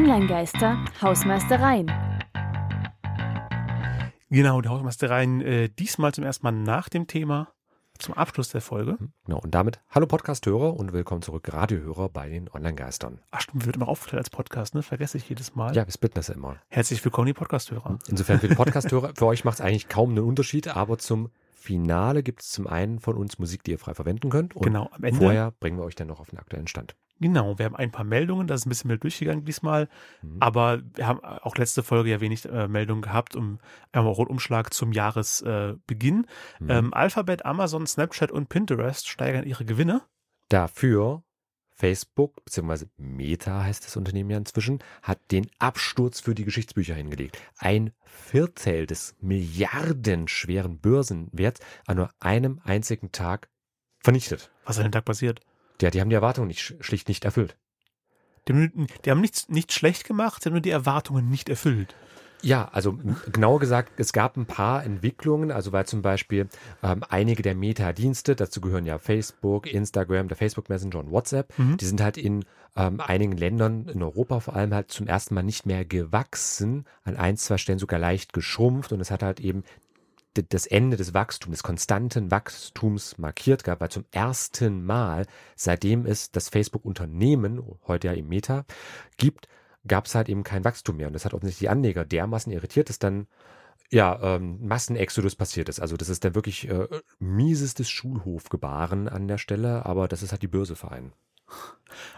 Online-Geister, Hausmeistereien. Genau, die Hausmeistereien äh, diesmal zum ersten Mal nach dem Thema, zum Abschluss der Folge. Genau, und damit hallo Podcast-Hörer und willkommen zurück Radiohörer bei den Online-Geistern. Ach stimmt, wird immer aufgeteilt als Podcast, ne? Vergesse ich jedes Mal. Ja, wir splitten das ja immer. Herzlich willkommen, die Podcast-Hörer. Insofern für die Podcast-Hörer, für euch macht es eigentlich kaum einen Unterschied, aber zum Finale gibt es zum einen von uns Musik, die ihr frei verwenden könnt. Und Genau, am Ende. vorher bringen wir euch dann noch auf den aktuellen Stand. Genau, wir haben ein paar Meldungen, das ist ein bisschen mehr durchgegangen diesmal, Mhm. aber wir haben auch letzte Folge ja wenig äh, Meldungen gehabt, um einmal Rundumschlag zum Jahresbeginn. Äh. Mhm. ähm, Alphabet, Amazon, Snapchat und Pinterest steigern ihre Gewinne. Dafür Facebook, beziehungsweise Meta heißt das Unternehmen ja inzwischen, hat den Absturz für die Geschichtsbücher hingelegt. Ein Viertel des milliardenschweren Börsenwerts an nur einem einzigen Tag vernichtet. Was an dem Tag passiert? Ja, die haben die Erwartungen nicht, schlicht nicht erfüllt. Die haben, die haben nichts, nicht schlecht gemacht, sie haben nur die Erwartungen nicht erfüllt. Ja, also genauer gesagt, es gab ein paar Entwicklungen, also weil zum Beispiel ähm, einige der Meta-Dienste, dazu gehören ja Facebook, Instagram, der Facebook Messenger und WhatsApp, Mhm. die sind halt in ähm, einigen Ländern, in Europa vor allem halt zum ersten Mal nicht mehr gewachsen, an ein, zwei Stellen sogar leicht geschrumpft und es hat halt eben das Ende des Wachstums, des konstanten Wachstums markiert gehabt, weil zum ersten Mal, seitdem es das Facebook-Unternehmen, heute ja eben Meta, gibt, gab es halt eben kein Wachstum mehr. Und das hat offensichtlich die Anleger dermaßen irritiert, dass dann ja, ähm, Massenexodus passiert ist. Also das ist dann wirklich äh, miesestes Schulhofgebaren an der Stelle, aber das ist halt die Börse verein.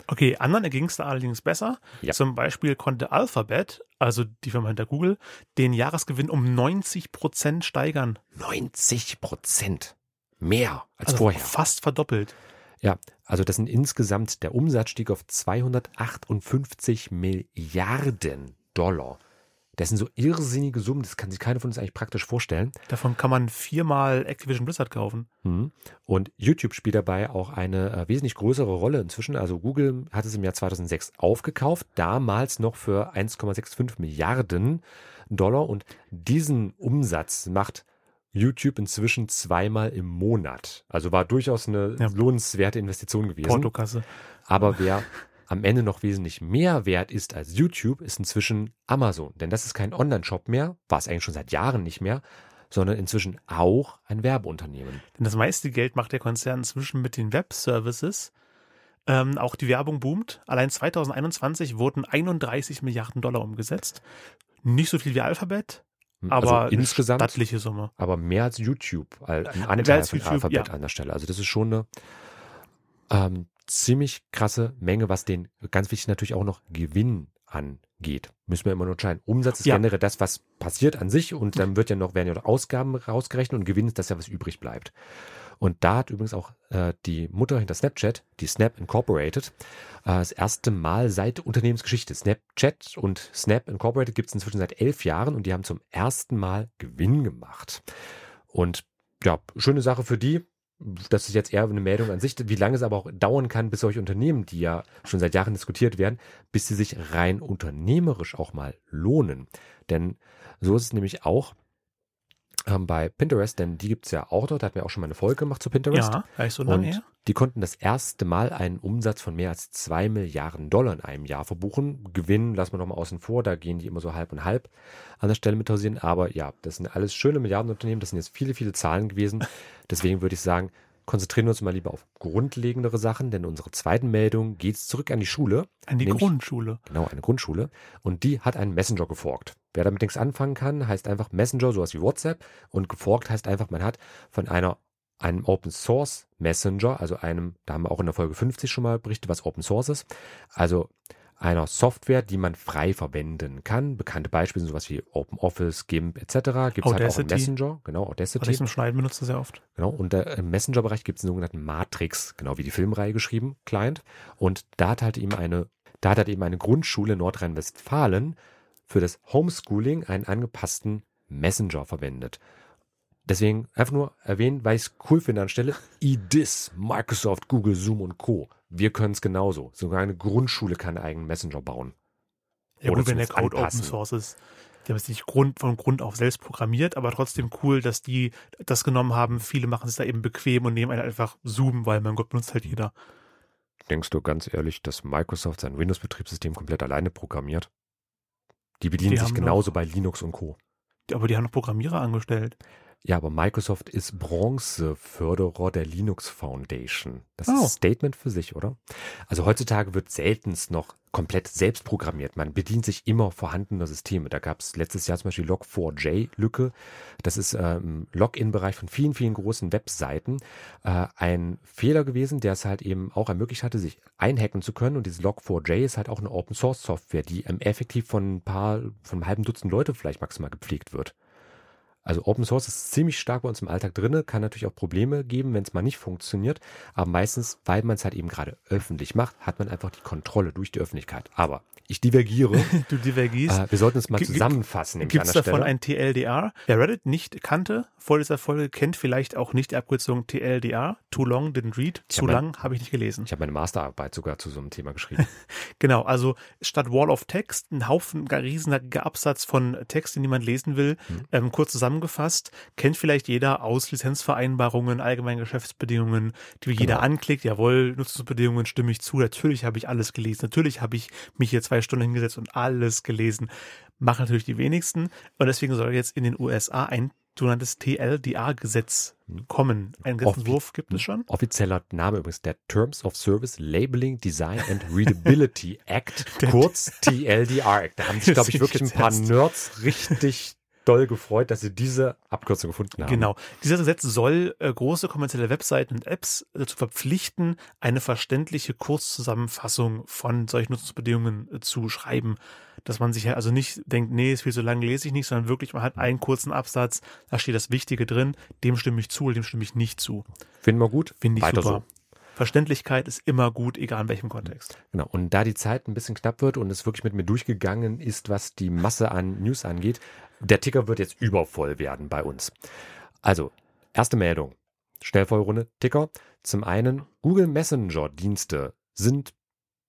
Okay, anderen erging es da allerdings besser. Ja. Zum Beispiel konnte Alphabet, also die Firma hinter Google, den Jahresgewinn um 90 Prozent steigern. 90 Prozent mehr als Also vorher. fast verdoppelt. Ja, also das sind insgesamt, der Umsatz stieg auf 258 Milliarden Dollar. Das sind so irrsinnige Summen, das kann sich keiner von uns eigentlich praktisch vorstellen. Davon kann man viermal Activision Blizzard kaufen. Mhm. Und YouTube spielt dabei auch eine äh, wesentlich größere Rolle inzwischen. Also Google hat es im Jahr 2006 aufgekauft, damals noch für 1,65 Milliarden Dollar. Und diesen Umsatz macht YouTube inzwischen zweimal im Monat. Also war durchaus eine Ja. lohnenswerte Investition gewesen. Portokasse. Aber wer am Ende noch wesentlich mehr wert ist als YouTube, ist inzwischen Amazon. Denn das ist kein Online-Shop mehr, war es eigentlich schon seit Jahren nicht mehr, sondern inzwischen auch ein Werbeunternehmen. Denn das meiste Geld macht der Konzern inzwischen mit den Web-Services. Ähm, auch die Werbung boomt. Allein 2021 wurden 31 Milliarden Dollar umgesetzt. Nicht so viel wie Alphabet, aber also insgesamt, stattliche Summe. aber mehr als YouTube, ein Mehr Anteil als von YouTube, Alphabet ja. an der Stelle. Also das ist schon eine ähm, ziemlich krasse Menge, was den ganz wichtig natürlich auch noch Gewinn angeht. Müssen wir immer nur entscheiden. Umsatz ist Ja. generell das, was passiert an sich und dann wird ja noch, werden ja noch Ausgaben rausgerechnet und Gewinn ist das ja, was übrig bleibt. Und da hat übrigens auch äh, die Mutter hinter Snapchat, die Snap Incorporated, äh, das erste Mal seit Unternehmensgeschichte. Snapchat und Snap Incorporated gibt es inzwischen seit elf Jahren und die haben zum ersten Mal Gewinn gemacht. Und ja, schöne Sache für die. Das ist jetzt eher eine Meldung an sich, wie lange es aber auch dauern kann, bis solche Unternehmen, die ja schon seit Jahren diskutiert werden, bis sie sich rein unternehmerisch auch mal lohnen. Denn so ist es nämlich auch ähm, bei Pinterest, denn die gibt's ja auch dort, da hatten wir auch schon mal eine Folge gemacht zu Pinterest. Ja, nicht so lange Und her. die konnten das erste Mal einen Umsatz von mehr als zwei Milliarden Dollar in einem Jahr verbuchen. Gewinn lassen wir nochmal außen vor, da gehen die immer so halb und halb an der Stelle mit hausieren. Aber ja, das sind alles schöne Milliardenunternehmen, das sind jetzt viele, viele Zahlen gewesen. Deswegen würde ich sagen, konzentrieren wir uns mal lieber auf grundlegendere Sachen, denn in unserer zweiten Meldung geht's zurück an die Schule. An die nämlich- Grundschule. Genau, eine Grundschule. Und die hat einen Messenger geforkt. Wer damit nichts anfangen kann, heißt einfach Messenger, sowas wie WhatsApp. Und geforkt heißt einfach, man hat von einer einem Open Source Messenger, also einem, da haben wir auch in der Folge 50 schon mal berichtet, was Open Source ist. Also einer Software, die man frei verwenden kann. Bekannte Beispiele sind sowas wie OpenOffice, GIMP etc. Gibt es halt auch Audacity. im Messenger, genau, Audacity. ich zum Schneiden benutze sehr oft. Genau, und der, im Messenger-Bereich gibt es einen sogenannten Matrix, genau wie die Filmreihe geschrieben, Client. Und da hat halt eben eine, da hat halt eben eine Grundschule in Nordrhein-Westfalen für das Homeschooling einen angepassten Messenger verwendet. Deswegen einfach nur erwähnen, weil ich es cool finde anstelle. IDIS, Microsoft, Google, Zoom und Co. Wir können es genauso. Sogar eine Grundschule kann einen eigenen Messenger bauen. Ja, Oder gut, wenn der Code anpassen. Open Source ist. Die haben es nicht Grund, von Grund auf selbst programmiert, aber trotzdem cool, dass die das genommen haben. Viele machen es da eben bequem und nehmen einen einfach Zoom, weil mein Gott benutzt halt jeder. Denkst du ganz ehrlich, dass Microsoft sein Windows-Betriebssystem komplett alleine programmiert? Die bedienen Die sich genauso doch- bei Linux und Co. Aber die haben noch Programmierer angestellt. Ja, aber Microsoft ist Bronzeförderer der Linux Foundation. Das Oh. ist ein Statement für sich, oder? Also heutzutage wird seltenst noch komplett selbst programmiert. Man bedient sich immer vorhandener Systeme. Da gab es letztes Jahr zum Beispiel Log4j-Lücke. Das ist äh, im Login-Bereich von vielen, vielen großen Webseiten äh, ein Fehler gewesen, der es halt eben auch ermöglicht hatte, sich einhacken zu können. Und diese Log4j ist halt auch eine Open-Source-Software, die ähm, effektiv von ein paar, von einem halben Dutzend Leute vielleicht maximal gepflegt wird. Also Open Source ist ziemlich stark bei uns im Alltag drinne, kann natürlich auch Probleme geben, wenn es mal nicht funktioniert. Aber meistens, weil man es halt eben gerade öffentlich macht, hat man einfach die Kontrolle durch die Öffentlichkeit. Aber ich divergiere. Du divergierst. äh, wir sollten es mal zusammenfassen. Gibt es davon ein TLDR? Wer Reddit nicht kannte vor dieser Folge, kennt vielleicht auch nicht die Abkürzung TLDR. Too long, didn't read. Ich Zu hab lang, habe ich nicht gelesen. Ich habe meine Masterarbeit sogar zu so einem Thema geschrieben. Genau, also statt Wall of Text ein Haufen, gar riesiger Absatz von Text, den niemand lesen will. Mhm. Ähm, kurz zusammengefasst, kennt vielleicht jeder aus Lizenzvereinbarungen, allgemeinen Geschäftsbedingungen, die jeder Genau. anklickt. Jawohl, Nutzungsbedingungen stimme ich zu. Natürlich habe ich alles gelesen. Natürlich habe ich mich hier zwei Stunden hingesetzt und alles gelesen. Machen natürlich die wenigsten. Und deswegen soll jetzt in den USA ein sogenanntes TLDR-Gesetz kommen. Einen Gesetzentwurf gibt es schon. Offizieller Name übrigens der Terms of Service Labeling Design and Readability Act, kurz TLDR Act. Da haben sich, glaube ich, wirklich ein paar Nerds richtig doll gefreut, dass sie diese Abkürzung gefunden haben. Genau. Dieser Gesetz soll äh, große kommerzielle Webseiten und Apps dazu verpflichten, eine verständliche Kurzzusammenfassung von solchen Nutzungsbedingungen äh, zu schreiben. Dass man sich ja also nicht denkt, nee, ist viel zu lang, lese ich nicht, sondern wirklich, man hat einen kurzen Absatz, da steht das Wichtige drin, dem stimme ich zu dem stimme ich nicht zu. Finden wir gut? Finde ich Weiter super. so. Verständlichkeit ist immer gut, egal in welchem Kontext. Genau. Und da die Zeit ein bisschen knapp wird und es wirklich mit mir durchgegangen ist, was die Masse an News angeht, der Ticker wird jetzt übervoll werden bei uns. Also, erste Meldung. Schnellvollrunde, Ticker. Zum einen, Google Messenger Dienste sind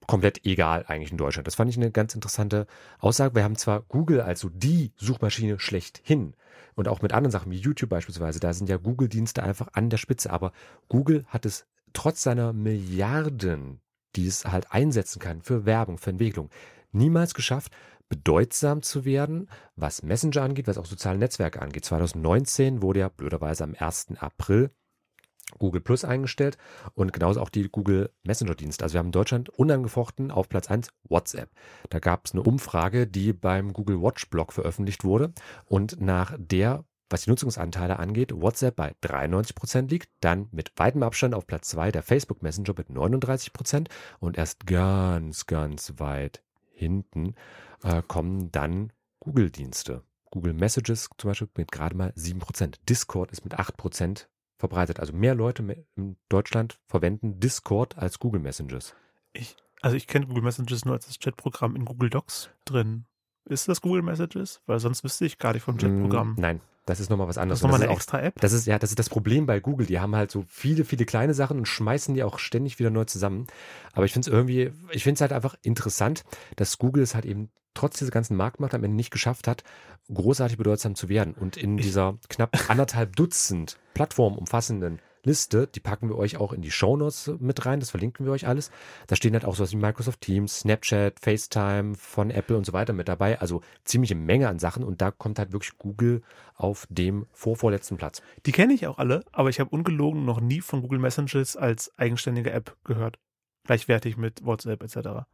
komplett egal eigentlich in Deutschland. Das fand ich eine ganz interessante Aussage. Wir haben zwar Google als so die Suchmaschine schlechthin und auch mit anderen Sachen wie YouTube beispielsweise, da sind ja Google-Dienste einfach an der Spitze, aber Google hat es trotz seiner Milliarden, die es halt einsetzen kann für Werbung, für Entwicklung, niemals geschafft, bedeutsam zu werden, was Messenger angeht, was auch soziale Netzwerke angeht. 2019 wurde ja blöderweise am 1. April Google Plus eingestellt und genauso auch die Google Messenger Dienste. Also wir haben in Deutschland unangefochten auf Platz 1 WhatsApp. Da gab es eine Umfrage, die beim Google Watch Blog veröffentlicht wurde und nach der was die Nutzungsanteile angeht, WhatsApp bei 93 Prozent liegt, dann mit weitem Abstand auf Platz 2 der Facebook Messenger mit 39 Prozent und erst ganz, ganz weit hinten äh, kommen dann Google-Dienste. Google Messages zum Beispiel mit gerade mal 7%. Discord ist mit 8% verbreitet. Also mehr Leute in Deutschland verwenden Discord als Google Messages. Ich, also ich kenne Google Messages nur als das Chatprogramm in Google Docs drin. Ist das Google Messages? Weil sonst wüsste ich gar nicht vom Chatprogramm. Mm, Nein, das ist nochmal was Das anderes. ist nochmal eine das auch extra App. Das ist ja, das ist das Problem bei Google. Die haben halt so viele, viele kleine Sachen und schmeißen die auch ständig wieder neu zusammen. Aber ich finde es irgendwie, ich finde es halt einfach interessant, dass Google es halt eben trotz dieser ganzen Marktmacht am Ende nicht geschafft hat, großartig bedeutsam zu werden. Und in Ich- dieser knapp anderthalb Dutzend Plattformen umfassenden Liste, die packen wir euch auch in die Shownotes mit rein, das verlinken wir euch alles. Da stehen halt auch sowas wie Microsoft Teams, Snapchat, FaceTime von Apple und so weiter mit dabei. Also ziemliche Menge an Sachen und da kommt halt wirklich Google auf dem vorvorletzten Platz. Die kenne ich auch alle, aber ich habe ungelogen noch nie von Google Messages als eigenständige App gehört. Gleichwertig mit WhatsApp etc.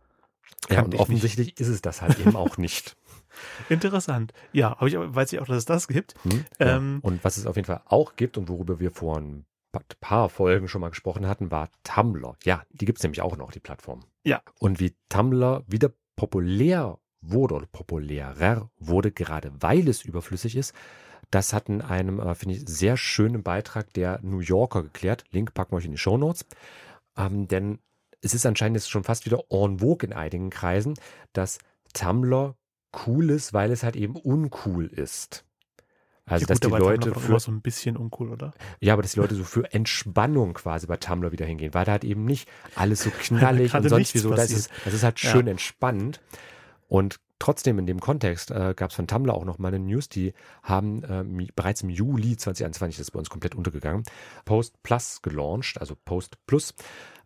Ja, und ich offensichtlich ist es das halt eben auch nicht. Interessant. Ja, aber ich weiß ich auch, dass es das gibt. Hm? Ja. Ähm, und was es auf jeden Fall auch gibt und worüber wir vor ein paar Folgen schon mal gesprochen hatten, war Tumblr. Ja, die gibt es nämlich auch noch, die Plattform. Ja. Und wie Tumblr wieder populär wurde oder populärer wurde, gerade weil es überflüssig ist, das hat in einem, äh, finde ich, sehr schönen Beitrag der New Yorker geklärt. Link packen wir euch in die Show Notes. Ähm, denn es ist anscheinend jetzt schon fast wieder en vogue in einigen Kreisen, dass Tumblr cool ist, weil es halt eben uncool ist. Also, ja, dass gut, die Leute für so ein bisschen uncool, oder? ja, aber dass die Leute so für Entspannung quasi bei Tumblr wieder hingehen, weil da halt eben nicht alles so knallig und sonst wie so, das ist, das ist halt Ja. schön entspannend. Und trotzdem in dem Kontext äh, gab es von Tumblr auch noch mal eine News, die haben äh, bereits im Juli 2021, das ist bei uns komplett untergegangen, Post Plus gelauncht, also Post Plus.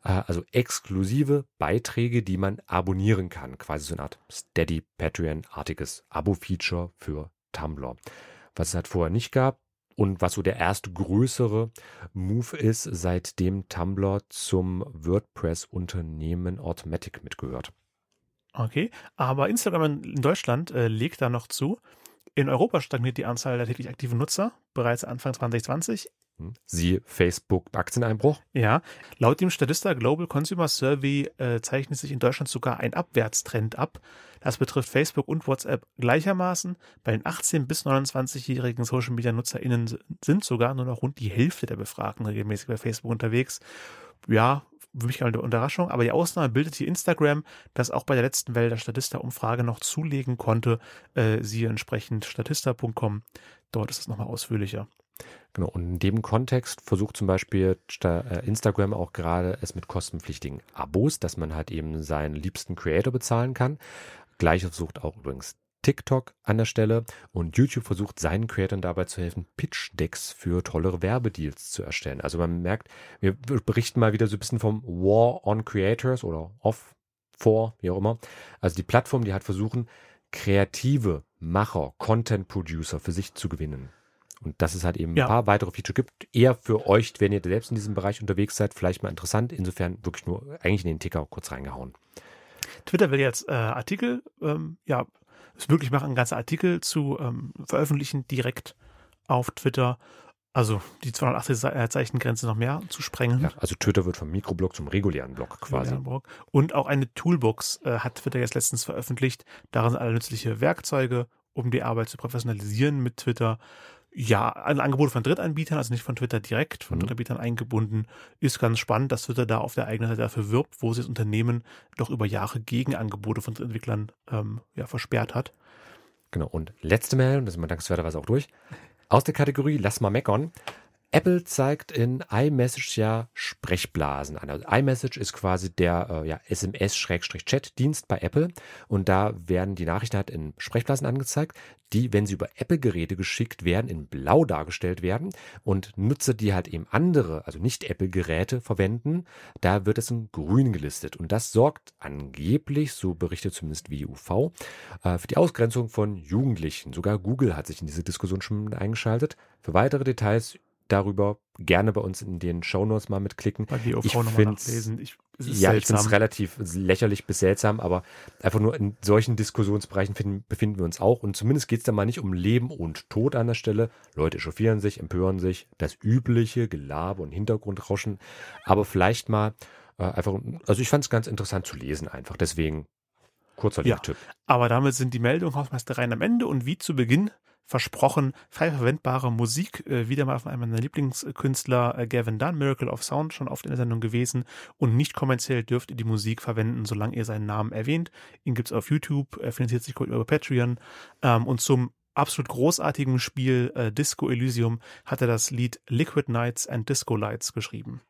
Äh, also exklusive Beiträge, die man abonnieren kann. Quasi so eine Art Steady Patreon-artiges Abo-Feature für Tumblr. Was es halt vorher nicht gab, und was so der erste größere Move ist, seitdem Tumblr zum WordPress-Unternehmen Automatic mitgehört. Okay, aber Instagram in Deutschland äh, legt da noch zu. In Europa stagniert die Anzahl der täglich aktiven Nutzer bereits Anfang 2020. Hm. Siehe Facebook-Aktieneinbruch. Ja, laut dem Statista Global Consumer Survey äh, zeichnet sich in Deutschland sogar ein Abwärtstrend ab. Das betrifft Facebook und WhatsApp gleichermaßen. Bei den 18- bis 29-jährigen Social-Media-NutzerInnen sind sogar nur noch rund die Hälfte der Befragten regelmäßig bei Facebook unterwegs. Ja, für mich eine Überraschung, aber die Ausnahme bildet hier Instagram, das auch bei der letzten Welle der Statista-Umfrage noch zulegen konnte. Äh, siehe entsprechend statista.com. Dort ist es nochmal ausführlicher. Genau, und in dem Kontext versucht zum Beispiel äh, Instagram auch gerade es mit kostenpflichtigen Abos, dass man halt eben seinen liebsten Creator bezahlen kann. Gleiches versucht auch übrigens TikTok an der Stelle und YouTube versucht seinen Creatoren dabei zu helfen, Pitch-Decks für tollere Werbedeals zu erstellen. Also man merkt, wir berichten mal wieder so ein bisschen vom War on Creators oder off, for, wie auch immer. Also die Plattform, die hat versuchen, kreative Macher, Content Producer für sich zu gewinnen. Und dass es halt eben ja. ein paar weitere Feature gibt, eher für euch, wenn ihr selbst in diesem Bereich unterwegs seid, vielleicht mal interessant. Insofern wirklich nur eigentlich in den Ticker kurz reingehauen. Twitter will jetzt äh, Artikel, ähm, ja, es möglich machen, ganze Artikel zu ähm, veröffentlichen, direkt auf Twitter. Also die 280 Zeichen Grenze noch mehr zu sprengen. Ja, also Twitter wird vom Mikroblog zum regulären Blog quasi. Und auch eine Toolbox äh, hat Twitter jetzt letztens veröffentlicht. Darin sind alle nützliche Werkzeuge, um die Arbeit zu professionalisieren mit Twitter ja, ein Angebot von Drittanbietern, also nicht von Twitter direkt, von mhm. Drittanbietern eingebunden, ist ganz spannend, dass Twitter da auf der eigenen Seite dafür wirbt, wo sie das Unternehmen doch über Jahre Gegenangebote von Entwicklern ähm, ja, versperrt hat. Genau, und letzte Meldung, das ist mal dankenswerterweise auch durch. Aus der Kategorie Lass mal meckern. Apple zeigt in iMessage ja Sprechblasen an. Also iMessage ist quasi der äh, ja, SMS-Chat-Dienst bei Apple und da werden die Nachrichten halt in Sprechblasen angezeigt, die, wenn sie über Apple-Geräte geschickt werden, in blau dargestellt werden und Nutzer, die halt eben andere, also nicht Apple-Geräte verwenden, da wird es in grün gelistet und das sorgt angeblich, so berichtet zumindest WUV, äh, für die Ausgrenzung von Jugendlichen. Sogar Google hat sich in diese Diskussion schon eingeschaltet. Für weitere Details darüber gerne bei uns in den Shownotes mal mitklicken. Bei die ich finde ja, ich finde es relativ lächerlich bis seltsam, aber einfach nur in solchen Diskussionsbereichen finden, befinden wir uns auch. Und zumindest geht es da mal nicht um Leben und Tod an der Stelle. Leute echauffieren sich, empören sich, das übliche Gelaber und Hintergrundrauschen. Aber vielleicht mal äh, einfach, also ich fand es ganz interessant zu lesen einfach. Deswegen kurzer ja, Tipp. Aber damit sind die Meldungen Hausmeistereien am Ende und wie zu Beginn versprochen, frei verwendbare Musik, äh, wieder mal von einem meiner Lieblingskünstler, äh, Gavin Dunn, Miracle of Sound, schon oft in der Sendung gewesen. Und nicht kommerziell dürft ihr die Musik verwenden, solange ihr seinen Namen erwähnt. Ihn gibt's auf YouTube, er finanziert sich über Patreon. Ähm, und zum absolut großartigen Spiel äh, Disco Elysium hat er das Lied Liquid Nights and Disco Lights geschrieben.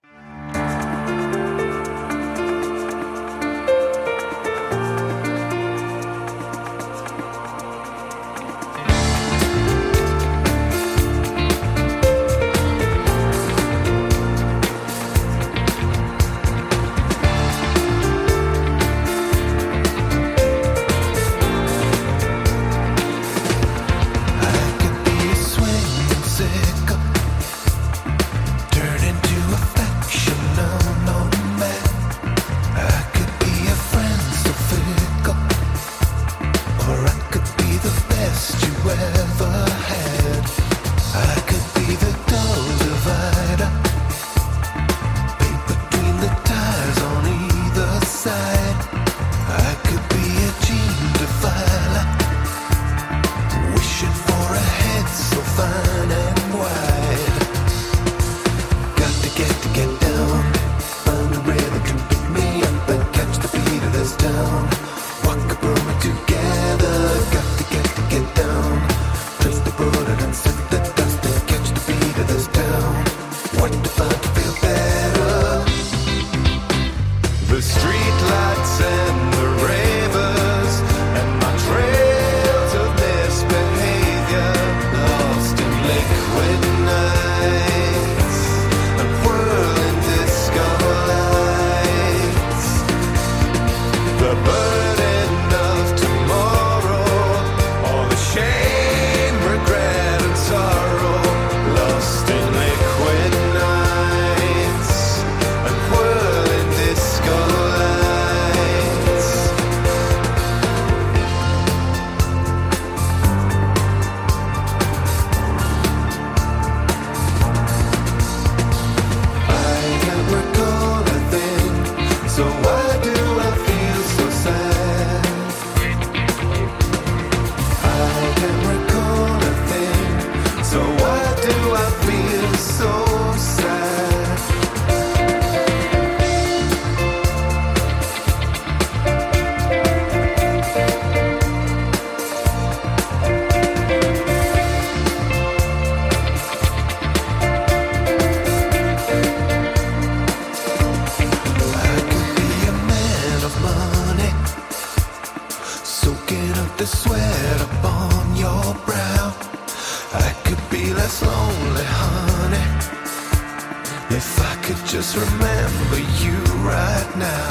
I could just remember you right now.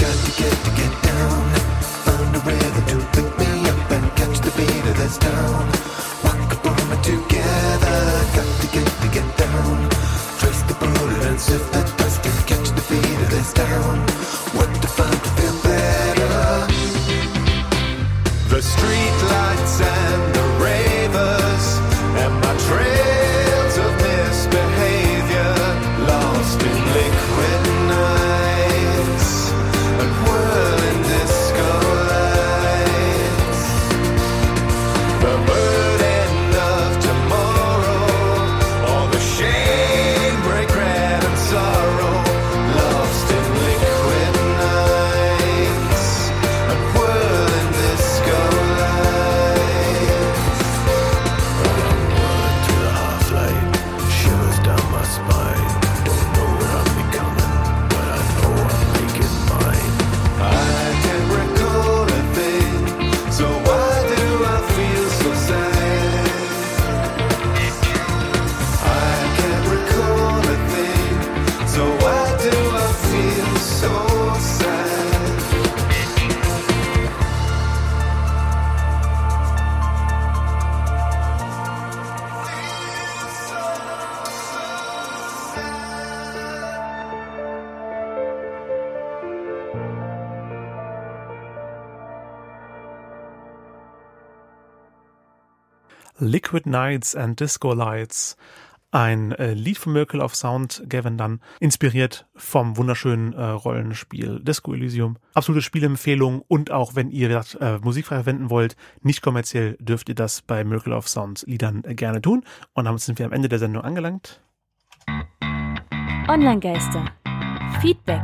Got to get to get down, find a rhythm to pick me up and catch the beat of this town. Walk up on me together, got to get to get down. Trace the bullet and sift the dust and catch the beat of this town. What to find to feel better? The street lights and Liquid Nights and Disco Lights. Ein äh, Lied von Miracle of Sound, Gavin Dunn, inspiriert vom wunderschönen äh, Rollenspiel Disco Elysium. Absolute Spielempfehlung und auch wenn ihr das äh, musikfrei verwenden wollt, nicht kommerziell, dürft ihr das bei Miracle of Sound Liedern äh, gerne tun. Und damit sind wir am Ende der Sendung angelangt. Online-Geister. Feedback.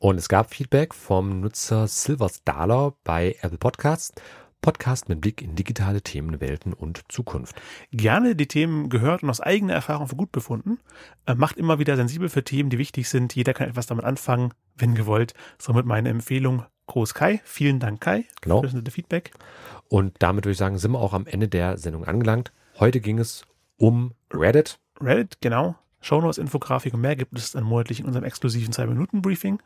Und es gab Feedback vom Nutzer Silver Staler bei Apple Podcasts. Podcast mit Blick in digitale Themen, Welten und Zukunft. Gerne die Themen gehört und aus eigener Erfahrung für gut befunden. Äh, macht immer wieder sensibel für Themen, die wichtig sind. Jeder kann etwas damit anfangen, wenn gewollt. Somit meine Empfehlung. Groß Kai. Vielen Dank, Kai, Genau. für das Feedback. Und damit würde ich sagen, sind wir auch am Ende der Sendung angelangt. Heute ging es um Reddit. Reddit, genau. Shownotes, Infografik und mehr gibt es dann monatlich in unserem exklusiven 2-Minuten-Briefing.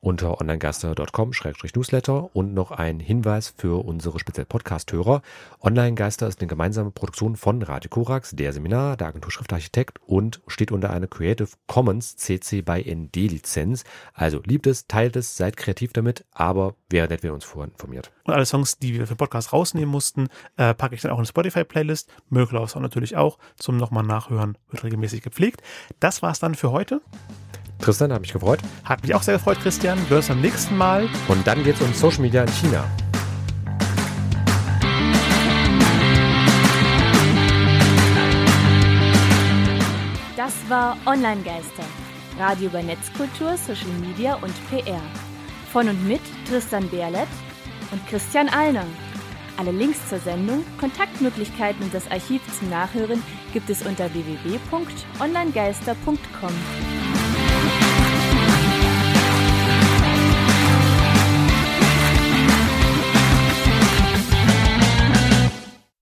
Unter onlinegeister.com-newsletter und noch ein Hinweis für unsere speziell Podcast-Hörer. Online-Geister ist eine gemeinsame Produktion von Radio Korax, der Seminar, der Agentur Schriftarchitekt und steht unter einer Creative Commons CC by ND Lizenz. Also liebt es, teilt es, seid kreativ damit, aber wäre nett, wenn ihr uns vorher informiert. Und alle Songs, die wir für Podcast rausnehmen mussten, äh, packe ich dann auch in eine Spotify-Playlist. Auch natürlich auch. Zum nochmal nachhören, wird regelmäßig gepflegt. Das war's dann für heute. Tristan, hat mich gefreut. Hat mich auch sehr gefreut, Christian. Wir hören uns beim nächsten Mal. Und dann geht es um Social Media in China. Das war Online-Geister. Radio über Netzkultur, Social Media und PR. Von und mit Tristan Berlet und Christian Allner. Alle Links zur Sendung, Kontaktmöglichkeiten und das Archiv zum Nachhören gibt es unter www.onlinegeister.com.